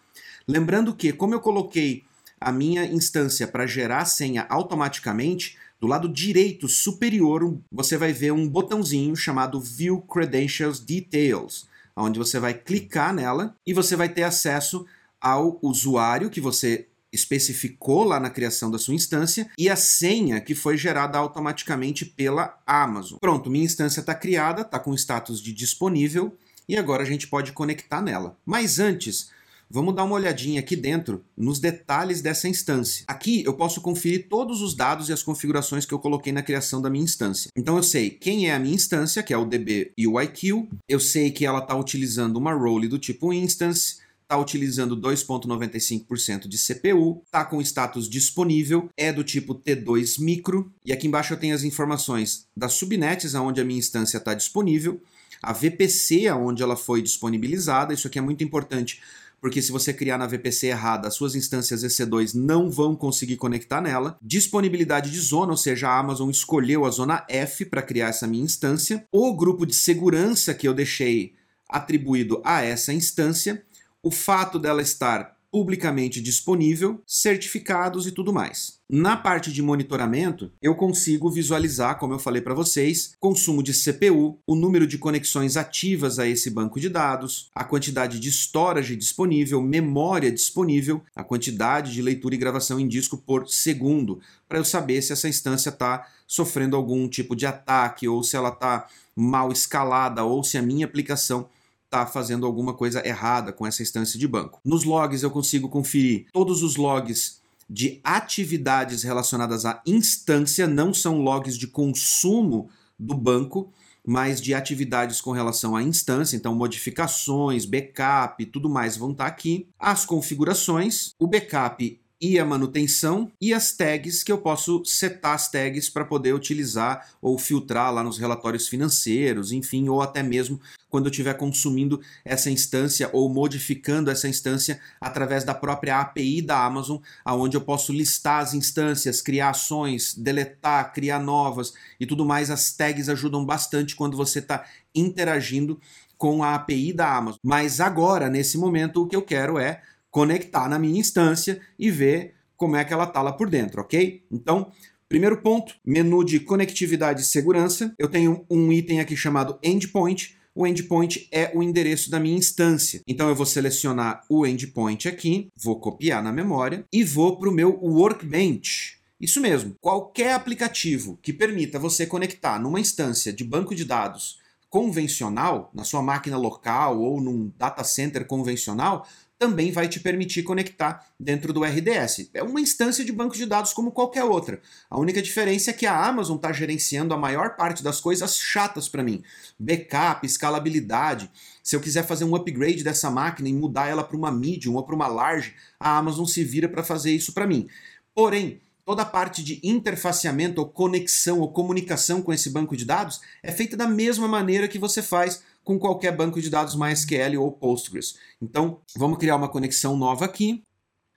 Lembrando que, como eu coloquei a minha instância para gerar a senha automaticamente, do lado direito superior você vai ver um botãozinho chamado View Credentials Details onde você vai clicar nela e você vai ter acesso ao usuário que você especificou lá na criação da sua instância e a senha que foi gerada automaticamente pela Amazon. Pronto, minha instância está criada, está com status de disponível e agora a gente pode conectar nela. Mas antes, Vamos dar uma olhadinha aqui dentro nos detalhes dessa instância. Aqui eu posso conferir todos os dados e as configurações que eu coloquei na criação da minha instância. Então eu sei quem é a minha instância, que é o DB UIQ, eu sei que ela está utilizando uma role do tipo instance, está utilizando 2.95% de CPU, está com status disponível, é do tipo T2 micro, e aqui embaixo eu tenho as informações das subnets aonde a minha instância está disponível, a VPC aonde ela foi disponibilizada, isso aqui é muito importante porque se você criar na VPC errada, as suas instâncias EC2 não vão conseguir conectar nela. Disponibilidade de zona, ou seja, a Amazon escolheu a zona F para criar essa minha instância. O grupo de segurança que eu deixei atribuído a essa instância, o fato dela estar publicamente disponível, certificados e tudo mais. Na parte de monitoramento, eu consigo visualizar, como eu falei para vocês, consumo de CPU, o número de conexões ativas a esse banco de dados, a quantidade de storage disponível, memória disponível, a quantidade de leitura e gravação em disco por segundo, para eu saber se essa instância está sofrendo algum tipo de ataque ou se ela está mal escalada ou se a minha aplicação está fazendo alguma coisa errada com essa instância de banco. Nos logs eu consigo conferir todos os logs de atividades relacionadas à instância, não são logs de consumo do banco, mas de atividades com relação à instância, então modificações, backup, tudo mais vão estar tá aqui. As configurações, o backup e a manutenção e as tags que eu posso setar as tags para poder utilizar ou filtrar lá nos relatórios financeiros, enfim, ou até mesmo quando eu estiver consumindo essa instância ou modificando essa instância através da própria API da Amazon, aonde eu posso listar as instâncias, criar ações, deletar, criar novas e tudo mais. As tags ajudam bastante quando você está interagindo com a API da Amazon. Mas agora, nesse momento, o que eu quero é conectar na minha instância e ver como é que ela está lá por dentro, ok? Então, primeiro ponto, menu de conectividade e segurança. Eu tenho um item aqui chamado Endpoint. O endpoint é o endereço da minha instância. Então eu vou selecionar o endpoint aqui, vou copiar na memória e vou para o meu workbench. Isso mesmo, qualquer aplicativo que permita você conectar numa instância de banco de dados convencional, na sua máquina local ou num data center convencional, também vai te permitir conectar dentro do RDS. É uma instância de banco de dados como qualquer outra. A única diferença é que a Amazon está gerenciando a maior parte das coisas chatas para mim. Backup, escalabilidade. Se eu quiser fazer um upgrade dessa máquina e mudar ela para uma medium ou para uma large, a Amazon se vira para fazer isso para mim. Porém, toda a parte de interfaceamento ou conexão ou comunicação com esse banco de dados é feita da mesma maneira que você faz com qualquer banco de dados MySQL ou Postgres. Então, vamos criar uma conexão nova aqui.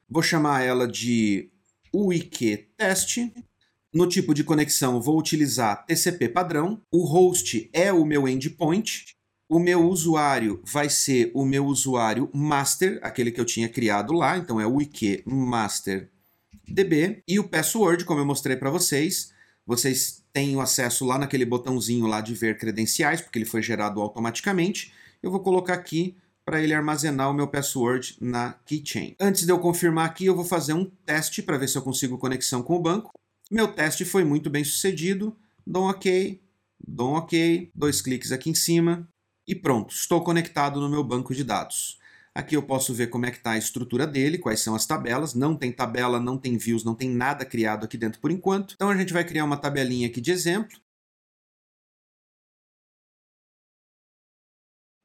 Vou chamar ela de UIQ test. No tipo de conexão, vou utilizar TCP padrão. O host é o meu endpoint. O meu usuário vai ser o meu usuário master, aquele que eu tinha criado lá. Então é o wiki master db. E o password, como eu mostrei para vocês, vocês tenho acesso lá naquele botãozinho lá de ver credenciais, porque ele foi gerado automaticamente. Eu vou colocar aqui para ele armazenar o meu password na keychain. Antes de eu confirmar aqui, eu vou fazer um teste para ver se eu consigo conexão com o banco. Meu teste foi muito bem sucedido. Dou um OK, dou um OK, dois cliques aqui em cima e pronto, estou conectado no meu banco de dados. Aqui eu posso ver como é que está a estrutura dele, quais são as tabelas. Não tem tabela, não tem views, não tem nada criado aqui dentro por enquanto. Então a gente vai criar uma tabelinha aqui de exemplo.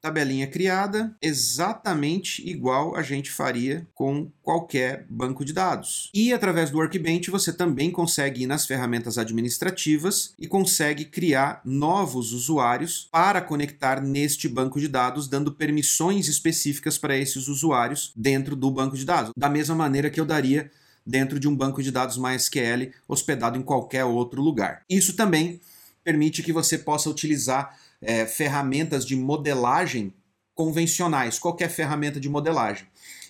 Tabelinha criada, exatamente igual a gente faria com qualquer banco de dados. E através do Workbench você também consegue ir nas ferramentas administrativas e consegue criar novos usuários para conectar neste banco de dados, dando permissões específicas para esses usuários dentro do banco de dados. Da mesma maneira que eu daria dentro de um banco de dados MySQL hospedado em qualquer outro lugar. Isso também permite que você possa utilizar é, ferramentas de modelagem convencionais, qualquer ferramenta de modelagem.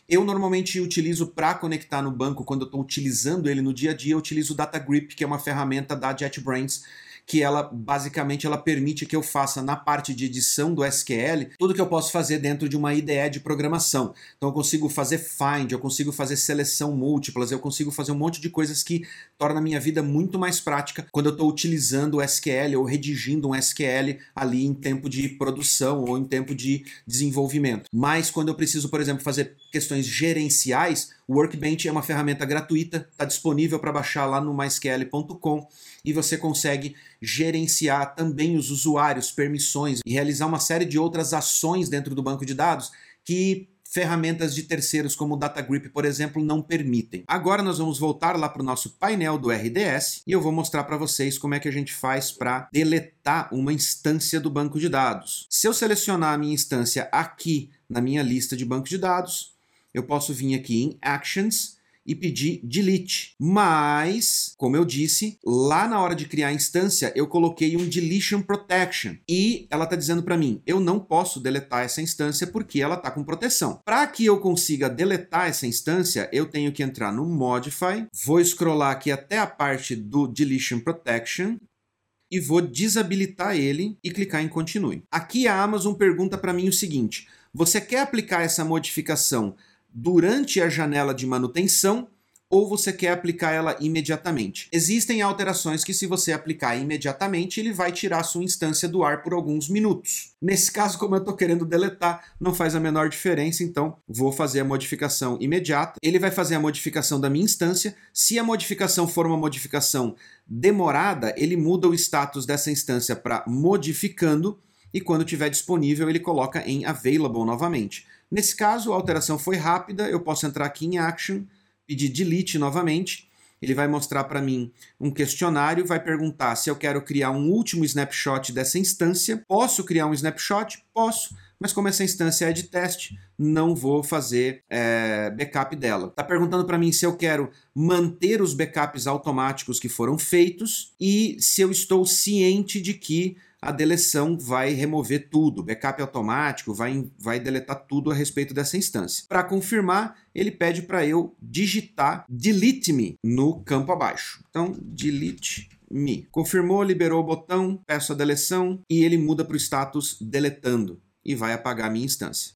Eu normalmente utilizo para conectar no banco, quando eu estou utilizando ele no dia a dia, eu utilizo o DataGrip, que é uma ferramenta da JetBrains, que ela basicamente ela permite que eu faça na parte de edição do SQL tudo que eu posso fazer dentro de uma IDE de programação. Então eu consigo fazer find, eu consigo fazer seleção múltiplas, eu consigo fazer um monte de coisas que torna a minha vida muito mais prática quando eu estou utilizando o SQL ou redigindo um SQL ali em tempo de produção ou em tempo de desenvolvimento. Mas quando eu preciso, por exemplo, fazer questões gerenciais, o Workbench é uma ferramenta gratuita, está disponível para baixar lá no mysql.com e você consegue gerenciar também os usuários, permissões e realizar uma série de outras ações dentro do banco de dados que ferramentas de terceiros como o DataGrip, por exemplo, não permitem. Agora nós vamos voltar lá para o nosso painel do RDS e eu vou mostrar para vocês como é que a gente faz para deletar uma instância do banco de dados. Se eu selecionar a minha instância aqui na minha lista de banco de dados, eu posso vir aqui em Actions e pedir delete. Mas, como eu disse, lá na hora de criar a instância, eu coloquei um deletion protection e ela está dizendo para mim, eu não posso deletar essa instância porque ela está com proteção. Para que eu consiga deletar essa instância, eu tenho que entrar no modify, vou scrollar aqui até a parte do deletion protection e vou desabilitar ele e clicar em continue. Aqui a Amazon pergunta para mim o seguinte: você quer aplicar essa modificação durante a janela de manutenção ou você quer aplicar ela imediatamente. Existem alterações que, se você aplicar imediatamente, ele vai tirar a sua instância do ar por alguns minutos. Nesse caso, como eu estou querendo deletar, não faz a menor diferença, então vou fazer a modificação imediata. Ele vai fazer a modificação da minha instância. Se a modificação for uma modificação demorada, ele muda o status dessa instância para modificando e quando tiver disponível ele coloca em available novamente. Nesse caso, a alteração foi rápida, eu posso entrar aqui em Action, pedir Delete novamente, ele vai mostrar para mim um questionário, vai perguntar se eu quero criar um último snapshot dessa instância. Posso criar um snapshot? Posso, mas como essa instância é de teste, não vou fazer é, backup dela. Está perguntando para mim se eu quero manter os backups automáticos que foram feitos e se eu estou ciente de que a deleção vai remover tudo, backup automático, vai, vai deletar tudo a respeito dessa instância. Para confirmar, ele pede para eu digitar delete me no campo abaixo. Então, delete me. Confirmou, liberou o botão, peço a deleção e ele muda para o status deletando e vai apagar a minha instância.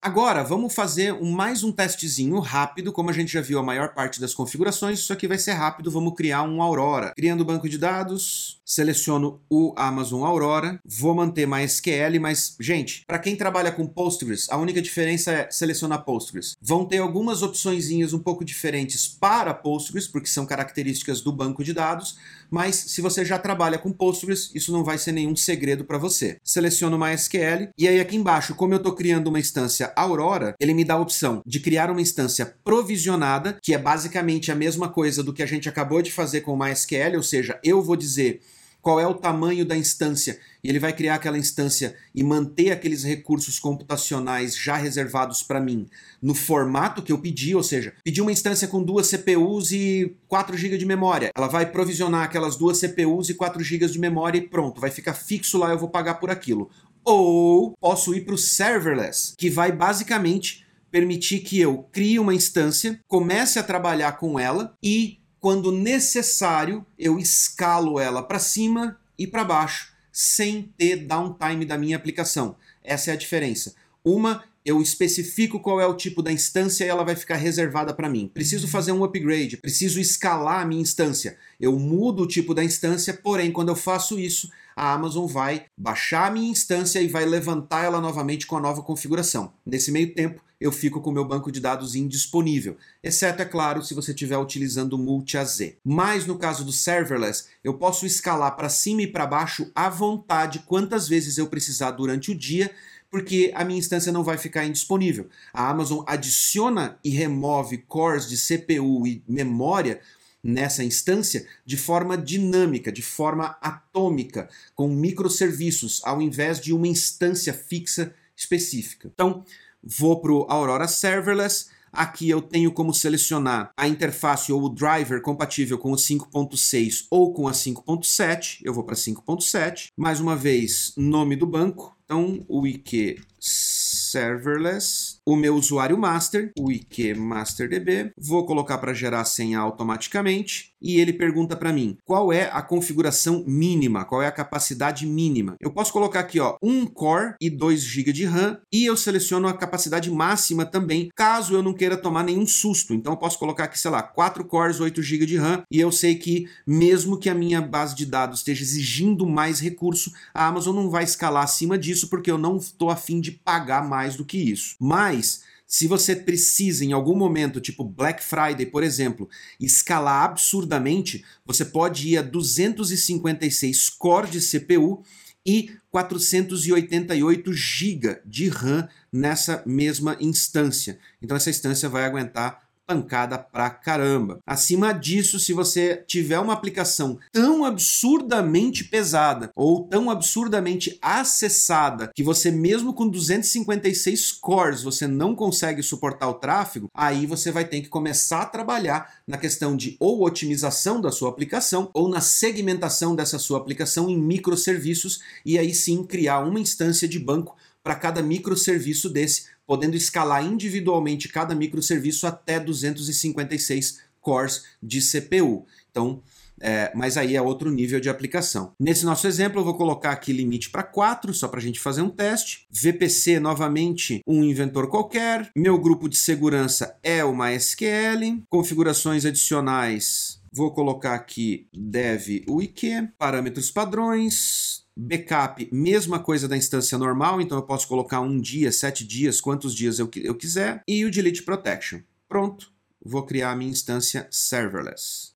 Agora, vamos fazer um, mais um testezinho rápido, como a gente já viu a maior parte das configurações, isso aqui vai ser rápido, vamos criar um Aurora. Criando o banco de dados, seleciono o Amazon Aurora, vou manter MySQL, mas, gente, para quem trabalha com Postgres, a única diferença é selecionar Postgres. Vão ter algumas opções um pouco diferentes para Postgres, porque são características do banco de dados, mas se você já trabalha com Postgres, isso não vai ser nenhum segredo para você. Seleciono MySQL, e aí aqui embaixo, como eu estou criando uma instância Aurora, ele me dá a opção de criar uma instância provisionada, que é basicamente a mesma coisa do que a gente acabou de fazer com o MySQL, ou seja, eu vou dizer qual é o tamanho da instância, e ele vai criar aquela instância e manter aqueles recursos computacionais já reservados para mim no formato que eu pedi, ou seja, pedi uma instância com duas CPUs e 4 GB de memória. Ela vai provisionar aquelas duas CPUs e 4 GB de memória e pronto, vai ficar fixo lá, eu vou pagar por aquilo ou posso ir para o serverless, que vai basicamente permitir que eu crie uma instância, comece a trabalhar com ela e, quando necessário, eu escalo ela para cima e para baixo, sem ter downtime da minha aplicação. Essa é a diferença. Uma eu especifico qual é o tipo da instância e ela vai ficar reservada para mim. Preciso fazer um upgrade, preciso escalar a minha instância. Eu mudo o tipo da instância, porém, quando eu faço isso, a Amazon vai baixar a minha instância e vai levantar ela novamente com a nova configuração. Nesse meio tempo, eu fico com o meu banco de dados indisponível, exceto, é claro, se você estiver utilizando o multi-AZ. Mas no caso do serverless, eu posso escalar para cima e para baixo à vontade quantas vezes eu precisar durante o dia porque a minha instância não vai ficar indisponível. A Amazon adiciona e remove cores de CPU e memória nessa instância de forma dinâmica, de forma atômica, com microserviços, ao invés de uma instância fixa específica. Então, vou para o Aurora Serverless. Aqui eu tenho como selecionar a interface ou o driver compatível com o 5.6 ou com a 5.7. Eu vou para 5.7. Mais uma vez, nome do banco, então, o IQ serverless, o meu usuário master, o IQ MasterDB, vou colocar para gerar a senha automaticamente e ele pergunta para mim qual é a configuração mínima, qual é a capacidade mínima. Eu posso colocar aqui, ó, 1 core e 2 GB de RAM e eu seleciono a capacidade máxima também, caso eu não queira tomar nenhum susto. Então eu posso colocar aqui, sei lá, 4 cores, 8 GB de RAM e eu sei que mesmo que a minha base de dados esteja exigindo mais recurso, a Amazon não vai escalar acima disso porque eu não estou afim de pagar mais do que isso. Mas se você precisa em algum momento, tipo Black Friday, por exemplo, escalar absurdamente, você pode ir a 256 core de CPU e 488 GB de RAM nessa mesma instância. Então essa instância vai aguentar pancada pra caramba. Acima disso, se você tiver uma aplicação tão absurdamente pesada ou tão absurdamente acessada que você mesmo com 256 cores você não consegue suportar o tráfego, aí você vai ter que começar a trabalhar na questão de ou otimização da sua aplicação ou na segmentação dessa sua aplicação em microserviços e aí sim criar uma instância de banco para cada microserviço desse, podendo escalar individualmente cada microserviço até 256 cores de CPU. Então, é, mas aí é outro nível de aplicação. Nesse nosso exemplo, eu vou colocar aqui limite para 4, só para a gente fazer um teste. VPC, novamente, um inventor qualquer. Meu grupo de segurança é o MySQL. Configurações adicionais, vou colocar aqui dev wiki. Parâmetros padrões. Backup, mesma coisa da instância normal, então eu posso colocar um dia, sete dias, quantos dias eu, eu quiser. E o Delete Protection. Pronto, vou criar a minha instância serverless.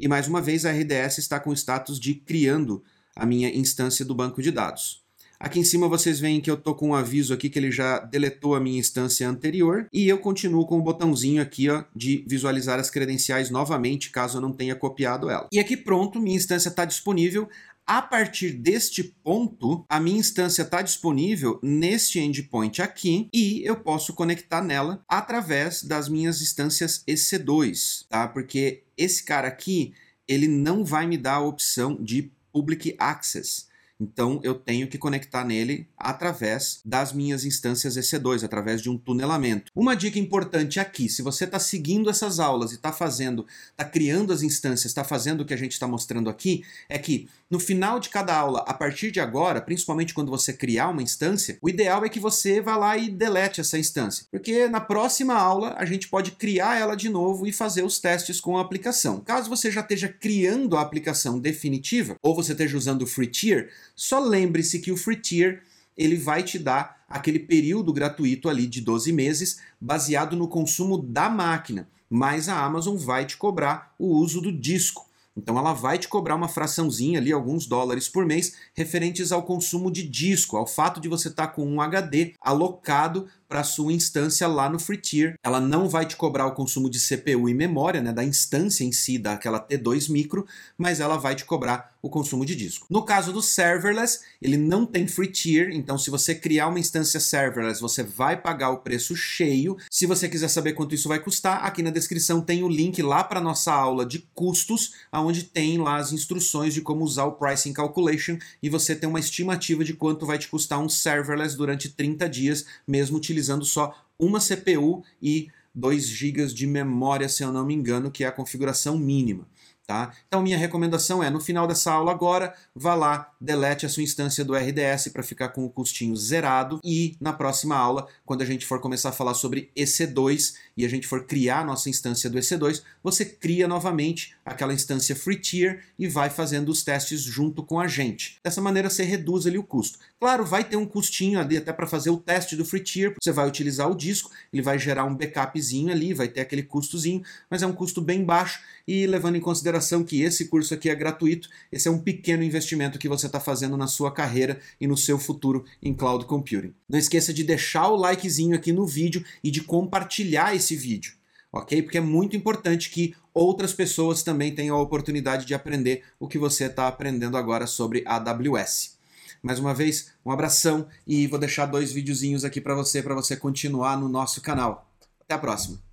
E mais uma vez a RDS está com o status de criando a minha instância do banco de dados. Aqui em cima vocês veem que eu estou com um aviso aqui que ele já deletou a minha instância anterior e eu continuo com o botãozinho aqui ó, de visualizar as credenciais novamente caso eu não tenha copiado ela. E aqui pronto, minha instância está disponível. A partir deste ponto, a minha instância está disponível neste endpoint aqui e eu posso conectar nela através das minhas instâncias EC2, tá? Porque esse cara aqui, ele não vai me dar a opção de Public Access. Então eu tenho que conectar nele através das minhas instâncias EC2, através de um tunelamento. Uma dica importante aqui, se você está seguindo essas aulas e está fazendo, está criando as instâncias, está fazendo o que a gente está mostrando aqui, é que no final de cada aula, a partir de agora, principalmente quando você criar uma instância, o ideal é que você vá lá e delete essa instância, porque na próxima aula a gente pode criar ela de novo e fazer os testes com a aplicação. Caso você já esteja criando a aplicação definitiva, ou você esteja usando o free tier, só lembre-se que o free tier ele vai te dar aquele período gratuito ali de 12 meses, baseado no consumo da máquina, mas a Amazon vai te cobrar o uso do disco. Então ela vai te cobrar uma fraçãozinha ali, alguns dólares por mês, referentes ao consumo de disco, ao fato de você estar tá com um HD alocado para sua instância lá no free tier. Ela não vai te cobrar o consumo de CPU e memória, né, da instância em si, daquela T2 micro, mas ela vai te cobrar o consumo de disco. No caso do serverless, ele não tem free tier, então se você criar uma instância serverless, você vai pagar o preço cheio. Se você quiser saber quanto isso vai custar, aqui na descrição tem o link lá para nossa aula de custos, onde tem lá as instruções de como usar o pricing calculation e você tem uma estimativa de quanto vai te custar um serverless durante 30 dias, mesmo utilizando utilizando só uma CPU e 2 GB de memória, se eu não me engano, que é a configuração mínima. Tá? Então, minha recomendação é, no final dessa aula agora, vá lá, delete a sua instância do RDS para ficar com o custinho zerado e na próxima aula, quando a gente for começar a falar sobre EC2 e a gente for criar a nossa instância do EC2, você cria novamente aquela instância free tier e vai fazendo os testes junto com a gente. Dessa maneira você reduz ali o custo. Claro, vai ter um custinho ali até para fazer o teste do free tier, você vai utilizar o disco, ele vai gerar um backupzinho ali, vai ter aquele custozinho, mas é um custo bem baixo e levando em consideração que esse curso aqui é gratuito, esse é um pequeno investimento que você está fazendo na sua carreira e no seu futuro em cloud computing. Não esqueça de deixar o likezinho aqui no vídeo e de compartilhar esse vídeo. ok? Porque é muito importante que outras pessoas também tenham a oportunidade de aprender o que você está aprendendo agora sobre AWS. Mais uma vez, um abração e vou deixar dois videozinhos aqui para você, para você continuar no nosso canal. Até a próxima!